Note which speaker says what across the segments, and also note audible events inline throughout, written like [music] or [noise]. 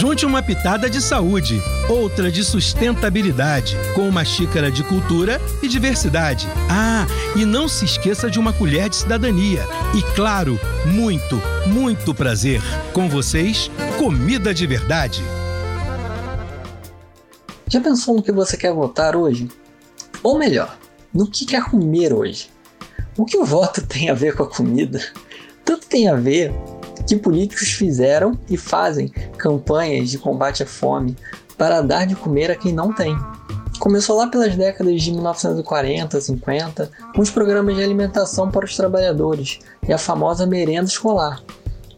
Speaker 1: Junte uma pitada de saúde, outra de sustentabilidade, com uma xícara de cultura e diversidade. Ah, e não se esqueça de uma colher de cidadania. E claro, muito, muito prazer. Com vocês, comida de verdade.
Speaker 2: Já pensou no que você quer votar hoje? Ou melhor, no que quer comer hoje? O que o voto [laughs] tem a ver com a comida? Tudo tem a ver que políticos fizeram e fazem campanhas de combate à fome para dar de comer a quem não tem. Começou lá pelas décadas de 1940, 50, com os programas de alimentação para os trabalhadores e a famosa merenda escolar,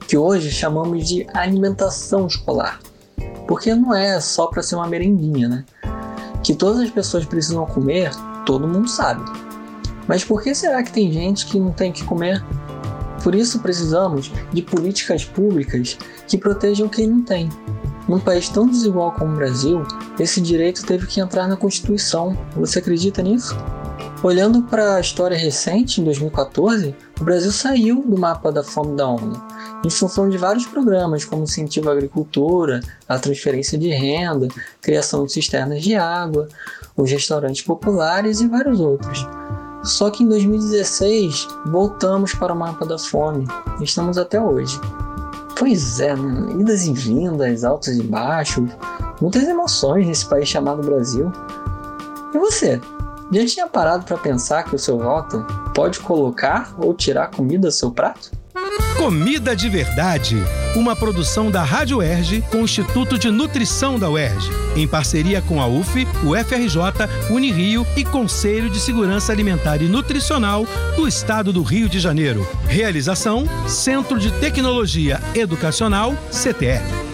Speaker 2: que hoje chamamos de alimentação escolar porque não é só para ser uma merendinha, né? Que todas as pessoas precisam comer, todo mundo sabe. Mas por que será que tem gente que não tem o que comer? Por isso precisamos de políticas públicas que protejam quem não tem. Num país tão desigual como o Brasil, esse direito teve que entrar na Constituição. Você acredita nisso? Olhando para a história recente, em 2014, o Brasil saiu do mapa da fome da ONU em função de vários programas, como incentivo à agricultura, a transferência de renda, criação de cisternas de água, os restaurantes populares e vários outros. Só que em 2016 voltamos para o mapa da fome estamos até hoje. Pois é, né? idas e vindas, altos e baixos, muitas emoções nesse país chamado Brasil. E você? Já tinha parado para pensar que o seu voto pode colocar ou tirar comida do seu prato?
Speaker 1: Comida de Verdade, uma produção da Rádio UERJ com o Instituto de Nutrição da UERJ, em parceria com a UF, o FRJ, Unirio e Conselho de Segurança Alimentar e Nutricional do Estado do Rio de Janeiro. Realização: Centro de Tecnologia Educacional, CTE.